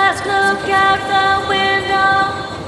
Just look out the window.